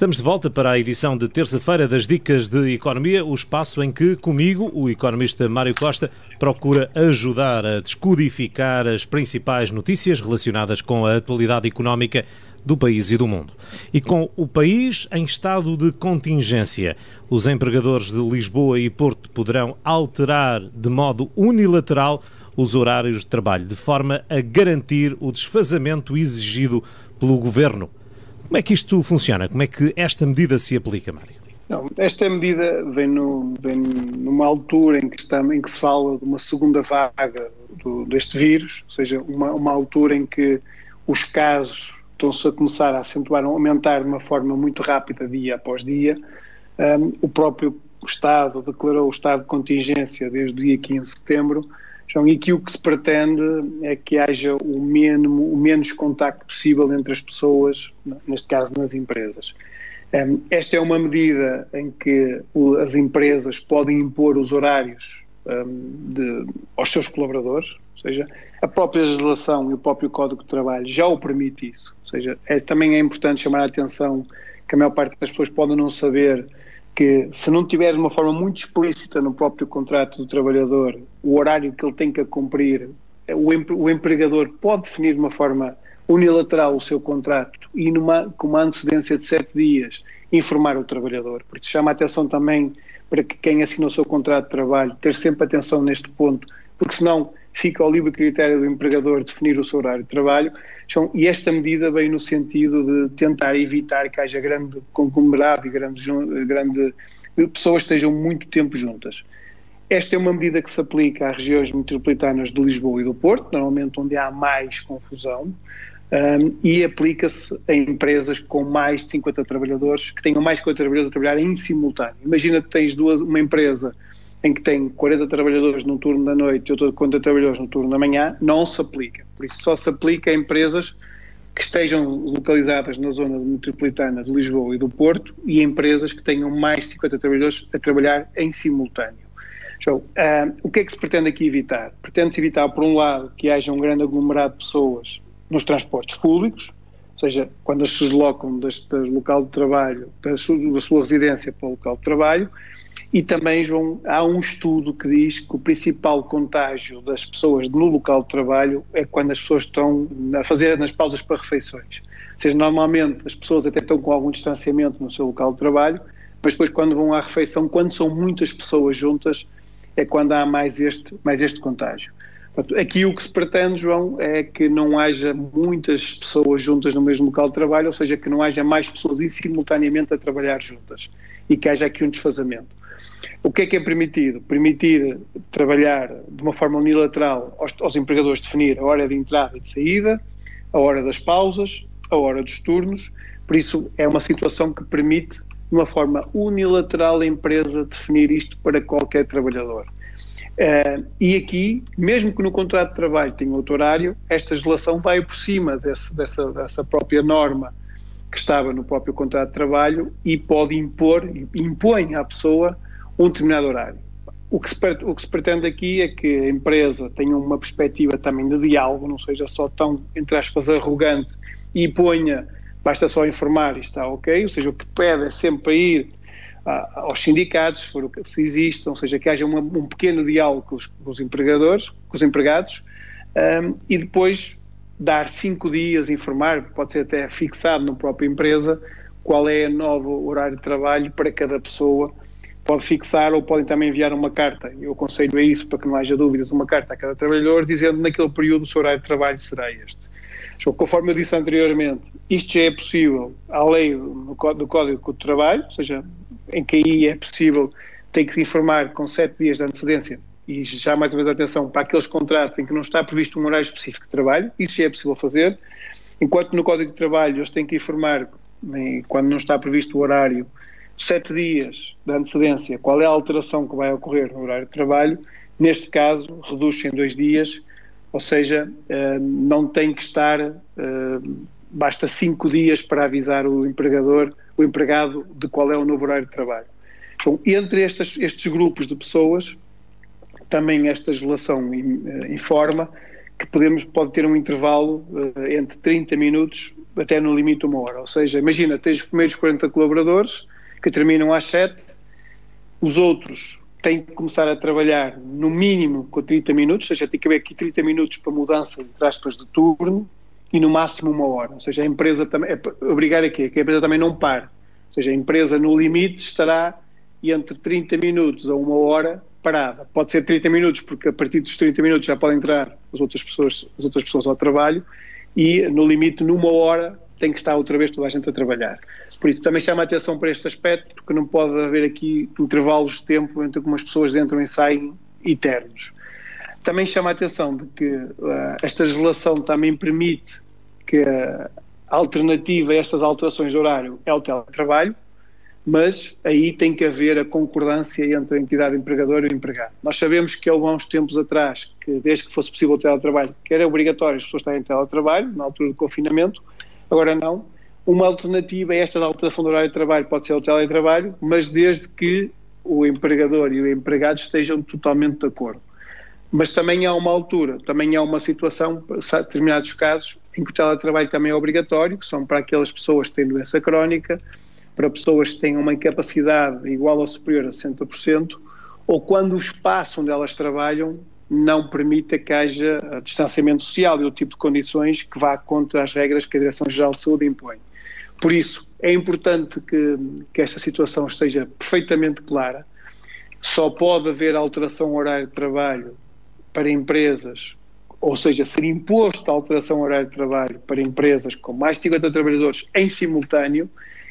Estamos de volta para a edição de terça-feira das Dicas de Economia, o espaço em que, comigo, o economista Mário Costa procura ajudar a descodificar as principais notícias relacionadas com a atualidade económica do país e do mundo. E com o país em estado de contingência, os empregadores de Lisboa e Porto poderão alterar de modo unilateral os horários de trabalho, de forma a garantir o desfazamento exigido pelo governo como é que isto funciona? Como é que esta medida se aplica, Mário? Não, esta medida vem, no, vem, numa altura em que, está, em que se fala de uma segunda vaga do, deste vírus, ou seja, uma, uma altura em que os casos estão-se a começar a acentuar, a aumentar de uma forma muito rápida dia após dia. Um, o próprio Estado declarou o estado de contingência desde o dia 15 de setembro João, e que o que se pretende é que haja o, mínimo, o menos contacto possível entre as pessoas, neste caso nas empresas. Esta é uma medida em que as empresas podem impor os horários de, aos seus colaboradores, ou seja, a própria legislação e o próprio Código de Trabalho já o permite isso. Ou seja, é, também é importante chamar a atenção que a maior parte das pessoas podem não saber que se não tiver de uma forma muito explícita no próprio contrato do trabalhador o horário que ele tem que cumprir, o, empregador pode definir de uma forma unilateral o seu contrato e numa, com uma antecedência de sete dias informar o trabalhador. Porque chama a atenção também para que quem assina o seu contrato de trabalho ter sempre atenção neste ponto, porque senão fica ao livre critério do empregador definir o seu horário de trabalho. E esta medida vem no sentido de tentar evitar que haja grande conglomerado e grande, grande pessoas estejam muito tempo juntas. Esta é uma medida que se aplica às regiões metropolitanas de Lisboa e do Porto, normalmente onde há mais confusão, um, e aplica-se a empresas com mais de 50 trabalhadores, que tenham mais de 50 trabalhadores a trabalhar em simultâneo. Imagina que tens duas, uma empresa em que tem 40 trabalhadores no turno da noite e outra 40 trabalhadores no turno da manhã, não se aplica. Por isso só se aplica a empresas que estejam localizadas na zona metropolitana de Lisboa e do Porto e empresas que tenham mais de 50 trabalhadores a trabalhar em simultâneo. Então, uh, o que é que se pretende aqui evitar? Pretende-se evitar, por um lado, que haja um grande aglomerado de pessoas nos transportes públicos, ou seja, quando as se deslocam do local de trabalho, da sua, da sua residência para o local de trabalho, e também, João, há um estudo que diz que o principal contágio das pessoas no local de trabalho é quando as pessoas estão a fazer nas pausas para refeições. Ou seja, normalmente as pessoas até estão com algum distanciamento no seu local de trabalho, mas depois quando vão à refeição, quando são muitas pessoas juntas, é quando há mais este, mais este contágio. Aqui o que se pretende, João, é que não haja muitas pessoas juntas no mesmo local de trabalho, ou seja, que não haja mais pessoas simultaneamente a trabalhar juntas e que haja aqui um desfazamento. O que é que é permitido? Permitir trabalhar de uma forma unilateral aos, aos empregadores definir a hora de entrada e de saída, a hora das pausas, a hora dos turnos. Por isso, é uma situação que permite, de uma forma unilateral, a empresa definir isto para qualquer trabalhador. Uh, e aqui, mesmo que no contrato de trabalho tenha outro horário, esta legislação vai por cima desse, dessa, dessa própria norma que estava no próprio contrato de trabalho e pode impor, impõe à pessoa um determinado horário. O que, se, o que se pretende aqui é que a empresa tenha uma perspectiva também de diálogo, não seja só tão, entre aspas, arrogante e ponha, basta só informar e está ok, ou seja, o que pede é sempre ir a, aos sindicatos, se, existam, ou seja, que haja uma, um pequeno diálogo com os, com os, empregadores, com os empregados, um, e depois dar cinco dias, informar, pode ser até fixado na própria empresa, qual é o novo horário de trabalho para cada pessoa pode fixar ou podem também enviar uma carta. Eu aconselho a isso para que não haja dúvidas, uma carta a cada trabalhador dizendo naquele período o seu horário de trabalho será este. So, conforme eu disse anteriormente, isto já é possível à lei do, do Código de Trabalho, ou seja, em que aí é possível, tem que informar com sete dias de antecedência e já mais uma vez atenção para aqueles contratos em que não está previsto um horário específico de trabalho, isso já é possível fazer, enquanto no Código de Trabalho eles têm que informar, quando não está previsto o horário, sete dias de antecedência qual é a alteração que vai ocorrer no horário de trabalho, neste caso reduz-se em dois dias, ou seja, eh, não tem que estar, eh, basta cinco dias para avisar o empregador, o empregado, de qual é o novo horário de trabalho. Então, entre estes, estes grupos de pessoas, também esta legislação eh, informa que podemos, pode ter um intervalo entre 30 minutos até no limite uma hora. Ou seja, imagina, tens os primeiros 40 colaboradores que terminam às 7, os outros têm que começar a trabalhar no mínimo com 30 minutos, ou seja, tem que haver aqui 30 minutos para mudança, entre aspas, de turno, e no máximo uma hora. Ou seja, a empresa também, é obrigar aqui, que a empresa também não pare. Ou seja, a empresa no limite estará entre 30 minutos a uma hora parada. Pode ser 30 minutos, porque a partir dos 30 minutos já podem entrar as outras pessoas, as outras pessoas ao trabalho, e no limite, numa hora, tem que estar outra vez toda a gente a trabalhar. Por isso, também chama a atenção para este aspecto, porque não pode haver aqui intervalos de tempo entre como as pessoas entram e saem eternos. Também chama a atenção de que uh, esta legislação também permite que a alternativa a estas alterações de horário é o teletrabalho, mas aí tem que haver a concordância entre a entidade empregadora e o empregado. Nós sabemos que há alguns tempos atrás, que desde que fosse possível o teletrabalho, que era obrigatório as pessoas estarem em teletrabalho, na altura do confinamento, agora não. Uma alternativa a esta alteração do horário de trabalho pode ser o teletrabalho, mas desde que o empregador e o empregado estejam totalmente de acordo. Mas também há uma altura, também há uma situação, determinados casos, em que o teletrabalho também é obrigatório, que são para aquelas pessoas que têm doença crónica, para pessoas que têm uma incapacidade igual ou superior a 60%, ou quando o espaço onde elas trabalham não permita que haja distanciamento social e o tipo de condições que vá contra as regras que a Direção-Geral de Saúde impõe. Por isso, é importante que, que esta situação esteja perfeitamente clara. Só pode haver alteração horário de trabalho para empresas, ou seja, ser imposto a alteração horário de trabalho para empresas com mais de 50 trabalhadores em simultâneo,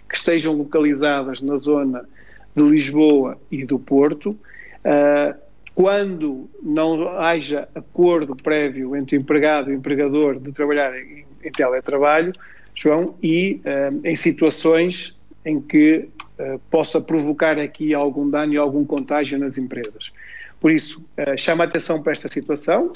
que estejam localizadas na zona de Lisboa e do Porto. Uh, quando não haja acordo prévio entre empregado e empregador de trabalhar em, em teletrabalho, João, e uh, em situações em que uh, possa provocar aqui algum dano e algum contágio nas empresas. Por isso, uh, chama a atenção para esta situação,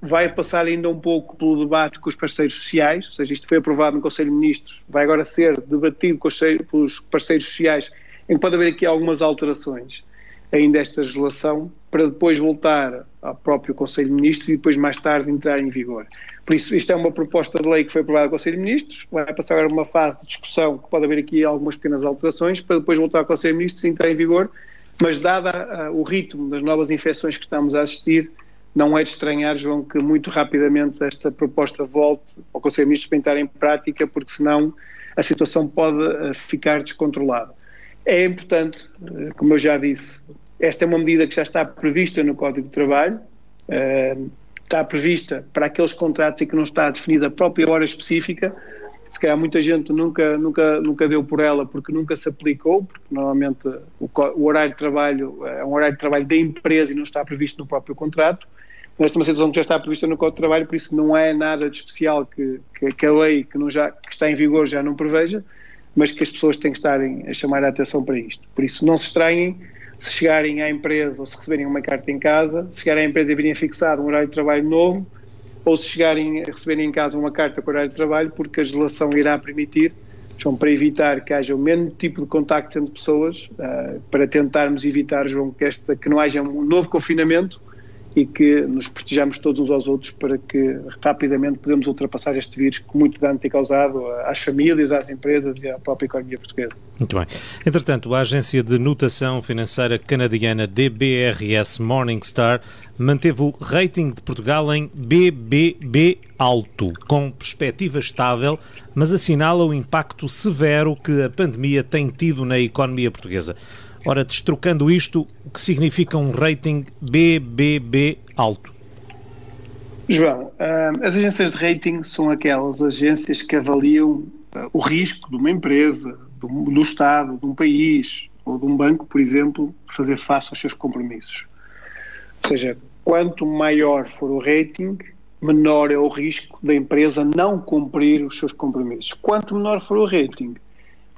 vai passar ainda um pouco pelo debate com os parceiros sociais, ou seja, isto foi aprovado no Conselho de Ministros, vai agora ser debatido com os, pelos parceiros sociais, em que pode haver aqui algumas alterações ainda esta legislação, para depois voltar ao próprio Conselho de Ministros e depois mais tarde entrar em vigor. Por isso, isto é uma proposta de lei que foi aprovada no Conselho de Ministros, vai passar agora uma fase de discussão, que pode haver aqui algumas pequenas alterações, para depois voltar ao Conselho de Ministros e entrar em vigor, mas, dada o ritmo das novas infecções que estamos a assistir, não é de estranhar, João, que muito rapidamente esta proposta volte ao Conselho de Ministros para entrar em prática, porque senão a situação pode eh, ficar descontrolada. É importante, eh, como eu já disse, esta é uma medida que já está prevista no Código de Trabalho, eh, está prevista para aqueles contratos em que não está definida a própria hora específica, se calhar muita gente nunca, nunca, nunca deu por ela porque nunca se aplicou, porque normalmente o, o, horário de trabalho é um horário de trabalho da empresa e não está previsto no próprio contrato. Esta é uma situação que já está prevista no Código de Trabalho, por isso não é nada de especial que, que, que a lei que, já, que está em vigor já não preveja, mas que as pessoas têm que estarem a chamar a atenção para isto. Por isso, não se estranhem se chegarem à empresa ou se receberem uma carta em casa, se chegarem à empresa e virem fixado um horário de trabalho novo, ou se chegarem a receberem em casa uma carta com horário de trabalho, porque a legislação irá permitir, João, para evitar que haja o mesmo tipo de contacto entre pessoas, uh, para tentarmos evitar, João, que, esta, que não haja um novo confinamento e que nos protejamos todos uns aos outros para que rapidamente podemos ultrapassar este vírus que muito dano tem causado às famílias, às empresas e à própria economia portuguesa. Muito bem. Entretanto, a agência de notação financeira canadiana DBRS Morningstar manteve o rating de Portugal em BBB alto, com perspectiva estável, mas assinala o impacto severo que a pandemia tem tido na economia portuguesa. Ora, destrocando isto, o que significa um rating BBB alto? João, ah, as agências de rating são aquelas agências que avaliam ah, o risco de uma empresa, do, Estado, de um país ou de um banco, por exemplo, fazer face aos seus compromissos. Ou seja, quanto maior for o rating, menor é o risco da empresa não cumprir os seus compromissos. Quanto menor for o rating,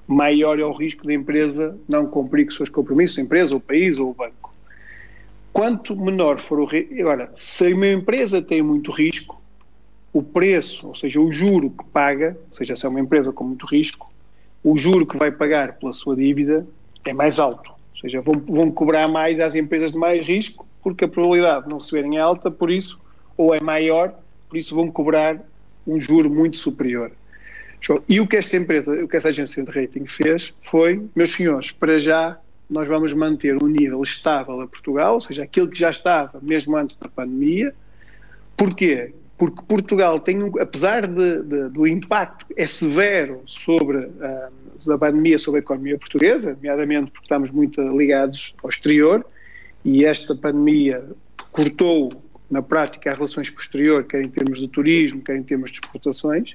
maior é o risco da empresa não cumprir com seus compromissos, a empresa, o país ou o banco. Quanto menor for o risco. Agora, se uma empresa tem muito risco, o preço, ou seja, o juro que paga, ou seja, se é uma empresa com muito risco, o juro que vai pagar pela sua dívida é mais alto. Ou seja, vão, vão cobrar mais às empresas de mais risco, porque a probabilidade de não receberem é alta, por isso, ou é maior, por isso vão cobrar um juro muito superior. E o que esta empresa, o que esta agência de rating fez foi, meus senhores, para já nós vamos manter um nível estável a Portugal, ou seja, aquilo que já estava mesmo antes da pandemia. Porquê? Porque Portugal tem, um, apesar de, de, do impacto é severo sobre a pandemia sobre a economia portuguesa, nomeadamente porque estamos muito ligados ao exterior, e esta pandemia cortou na prática as relações com o exterior, quer em termos de turismo, quer em termos de exportações,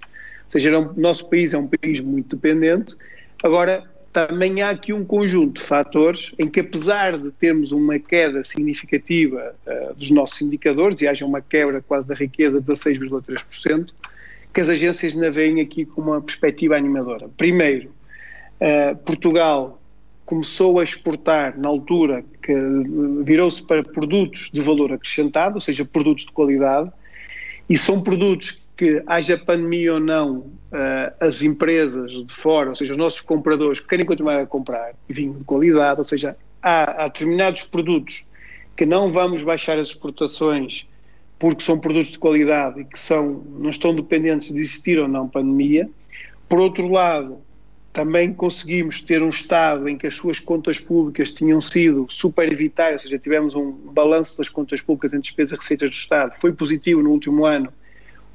seja, o nosso país é um país muito dependente. Agora, também há aqui um conjunto de fatores em que, apesar de termos uma queda significativa uh, dos nossos indicadores, e haja uma quebra quase da riqueza de 16,3%, que as agências ainda veem aqui com uma perspectiva animadora. Primeiro, uh, Portugal começou a exportar na altura que virou-se para produtos de valor acrescentado, ou seja, produtos de qualidade, e são produtos que, haja pandemia ou não, uh, as empresas de fora, ou seja, os nossos compradores, querem continuar a comprar vinho de qualidade, ou seja, há, há determinados produtos que não vamos baixar as exportações porque são produtos de qualidade e que são, não estão dependentes de existir ou não pandemia. Por outro lado, também conseguimos ter um Estado em que as suas contas públicas tinham sido superavitárias, ou seja, tivemos um balanço das contas públicas em despesas e receitas do Estado, foi positivo no último ano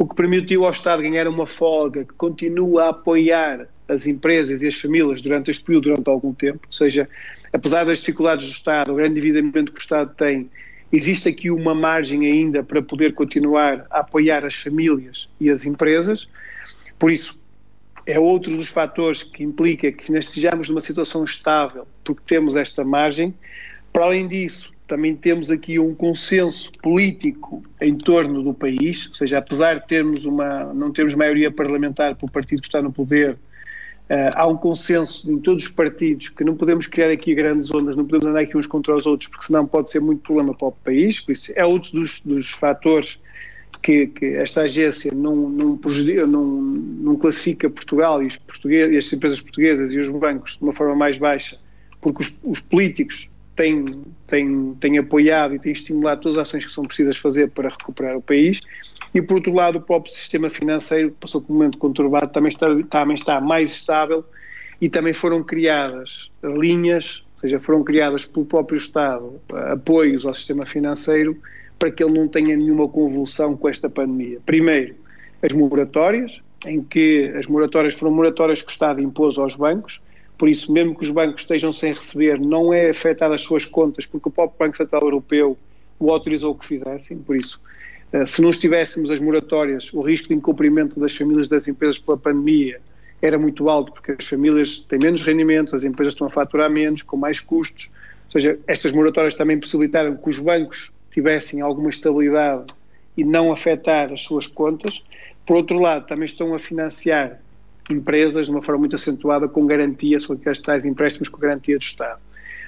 o que permitiu ao Estado ganhar uma folga que continua a apoiar as empresas e as famílias durante este período, durante algum tempo, ou seja, apesar das dificuldades do Estado, o grande endividamento que o Estado tem, existe aqui uma margem ainda para poder continuar a apoiar as famílias e as empresas, por isso é outro dos fatores que implica que estejamos numa situação estável, porque temos esta margem. Para além disso, também temos aqui um consenso político em torno do país, ou seja, apesar de termos uma, não termos maioria parlamentar para o partido que está no poder, Uh, há um consenso em todos os partidos que não podemos criar aqui grandes ondas, não podemos andar aqui uns contra os outros, porque senão pode ser muito problema para o país. Por isso, é outro dos, dos fatores que, que, esta agência não, não, não, não classifica Portugal e, os portugueses, e as empresas portuguesas e os bancos de uma forma mais baixa, porque os, os políticos tem, tem, tem apoiado e tem estimulado todas as ações que são precisas fazer para recuperar o país. E, por outro lado, o próprio sistema financeiro passou por um momento conturbado, também está, também está mais estável e também foram criadas linhas, ou seja, foram criadas pelo próprio Estado apoios ao sistema financeiro para que ele não tenha nenhuma convulsão com esta pandemia. Primeiro, as moratórias, em que as moratórias foram moratórias que o Estado impôs aos bancos, por isso, mesmo que os bancos estejam sem receber, não é afetado as suas contas, porque o próprio Banco Central Europeu o autorizou que fizessem. Por isso, eh, se não estivéssemos as moratórias, o risco de incumprimento das famílias das empresas pela pandemia era muito alto, porque as famílias têm menos rendimento, as empresas estão a faturar menos, com mais custos. Ou seja, estas moratórias também possibilitaram que os bancos tivessem alguma estabilidade e não afetar as suas contas. Por outro lado, também estão a financiar empresas de uma forma muito acentuada com garantia sobre aqueles tais empréstimos com garantia do Estado.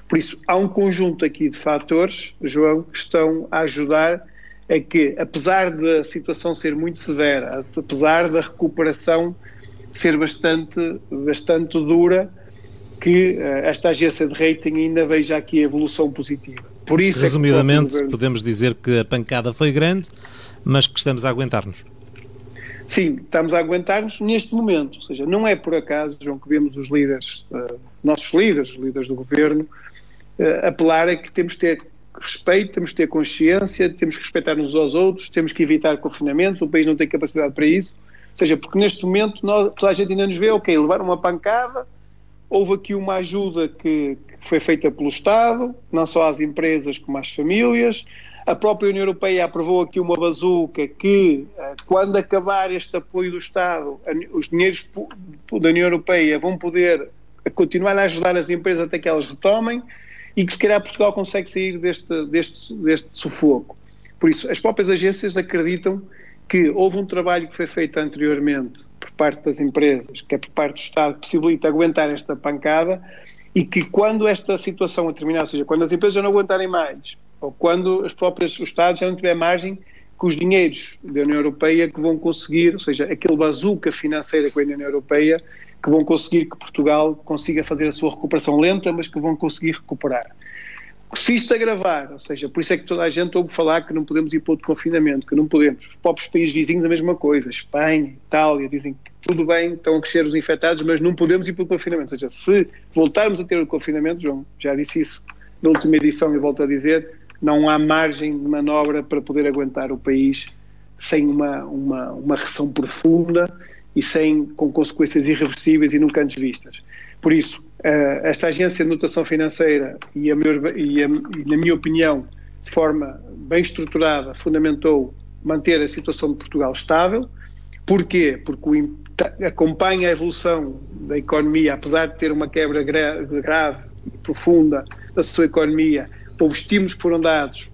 Por isso, há um conjunto aqui de fatores, João, que estão a ajudar a que, apesar da situação ser muito severa, apesar da recuperação ser bastante, bastante dura, que uh, esta agência de rating ainda veja aqui a evolução positiva. Por isso é Resumidamente, é podemos dizer que a pancada foi grande, mas que estamos a aguentar-nos. Sim, estamos a aguentar-nos neste momento. Ou seja, não é por acaso, João, que vemos os líderes, uh, nossos líderes, os líderes do governo, uh, apelar a que temos de ter respeito, temos de ter consciência, temos que respeitar uns aos outros, temos que evitar confinamentos, o país não tem capacidade para isso. Ou seja, porque neste momento nós, toda a gente ainda nos vê, ok, levar uma pancada, houve aqui uma ajuda que, que foi feita pelo Estado, não só às empresas como às famílias, a própria União Europeia aprovou aqui uma bazuca que, eh, quando acabar este apoio do Estado, os dinheiros da União Europeia vão poder continuar a ajudar as empresas até que elas retomem e que, se calhar, Portugal consegue sair deste, deste, deste sufoco. Por isso, as próprias agências acreditam que houve um trabalho que foi feito anteriormente por parte das empresas, que é por parte do Estado, que possibilita aguentar esta pancada e que quando esta situação terminar, ou seja, quando as empresas não aguentarem mais, ou quando as próprias, os Estados já não tiver margem que os dinheiros da União Europeia que vão conseguir, ou seja, aquele bazuca financeira com a União Europeia, que vão conseguir que Portugal consiga fazer a sua recuperação lenta, mas que vão conseguir recuperar. Se isto agravar, ou seja, por isso é que toda a gente ouve falar que não podemos ir para outro confinamento, que não podemos. Os próprios países vizinhos a mesma coisa, Espanha, Itália, dizem que tudo bem, estão a crescer os infectados, mas não podemos ir para o confinamento. Ou seja, se voltarmos a ter o confinamento, João, já disse isso na última edição e volto a dizer, não há margem de manobra para poder aguentar o país sem uma, uma, uma recessão profunda e sem, com consequências irreversíveis e nunca antes vistas. Por isso, eh, esta agência de notação financeira, e, a meu, e, a, e na minha opinião, de forma bem estruturada, fundamentou manter a situação de Portugal estável. Porquê? Porque o, acompanha a evolução da economia, apesar de ter uma quebra grave, e profunda da sua economia, houve estímulos que foram dados,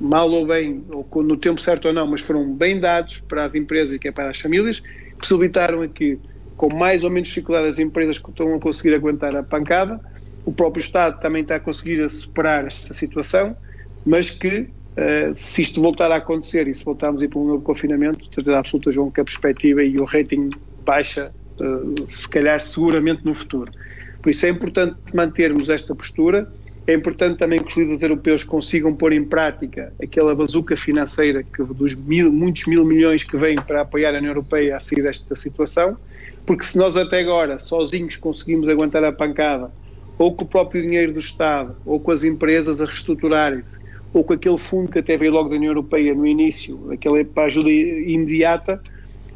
mal ou bem, ou no tempo certo ou não, mas foram bem dados para as empresas e que é para as famílias, possibilitaram aqui, com mais ou menos dificuldade, as empresas que estão a conseguir aguentar a pancada, o próprio Estado também está a conseguir superar esta situação, mas que Uh, se isto voltar a acontecer e se voltarmos a ir para um novo confinamento, certeza absoluta, João, que a perspectiva e o rating baixa, uh, se calhar seguramente no futuro. Por isso é importante mantermos esta postura, é importante também que os líderes europeus consigam pôr em prática aquela bazuca financeira que, dos mil, muitos mil milhões que vêm para apoiar a União Europeia a sair desta situação, porque se nós até agora, sozinhos, conseguimos aguentar a pancada, ou com o próprio dinheiro do Estado, ou com as empresas a reestruturarem-se, ou com aquele fundo que até veio logo da União Europeia no início, aquele para ajuda imediata,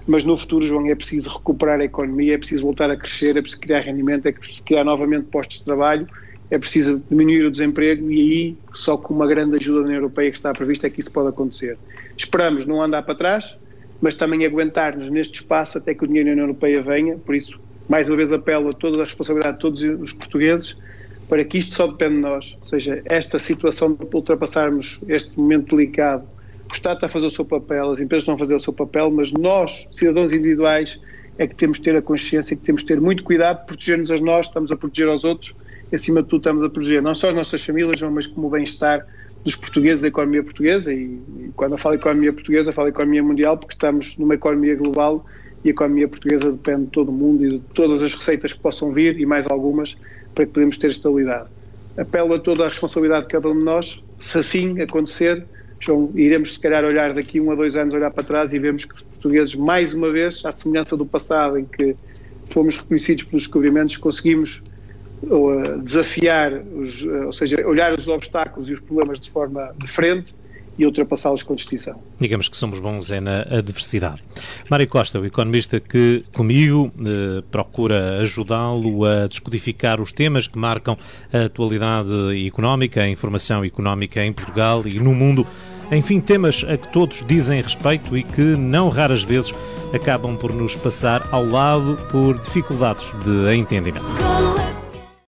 mas no futuro, João, é preciso recuperar a economia, é preciso voltar a crescer, é preciso criar rendimento, é preciso criar novamente postos de trabalho, é preciso diminuir o desemprego e aí, só com uma grande ajuda da União Europeia que está prevista, é que isso pode acontecer. Esperamos não andar para trás, mas também aguentar-nos neste espaço até que o dinheiro da União Europeia venha, por isso, mais uma vez apelo a toda a responsabilidade de todos os portugueses, para que isto só depende de nós, ou seja, esta situação de ultrapassarmos este momento delicado, o Estado está a fazer o seu papel, as empresas estão a fazer o seu papel, mas nós, cidadãos individuais, é que temos de ter a consciência que temos de ter muito cuidado, proteger-nos a nós, estamos a proteger aos outros, e acima de tudo estamos a proteger não só as nossas famílias, mas como o bem-estar dos portugueses, da economia portuguesa, e, e quando eu falo economia portuguesa, falo economia mundial, porque estamos numa economia global e a economia portuguesa depende de todo o mundo e de todas as receitas que possam vir, e mais algumas, para que podemos ter estabilidade. Apelo a toda a responsabilidade de cada um de nós, se assim acontecer, João, iremos se calhar olhar daqui um a dois anos, olhar para trás e vemos que os portugueses, mais uma vez, à semelhança do passado, em que fomos reconhecidos pelos descobrimentos, conseguimos desafiar, os, ou seja, olhar os obstáculos e os problemas de forma de frente e ultrapassá-los com distinção. Digamos que somos bons é na adversidade. Mário Costa, o economista que comigo eh, procura ajudá-lo a descodificar os temas que marcam a atualidade económica, a informação económica em Portugal e no mundo. Enfim, temas a que todos dizem respeito e que não raras vezes acabam por nos passar ao lado por dificuldades de entendimento.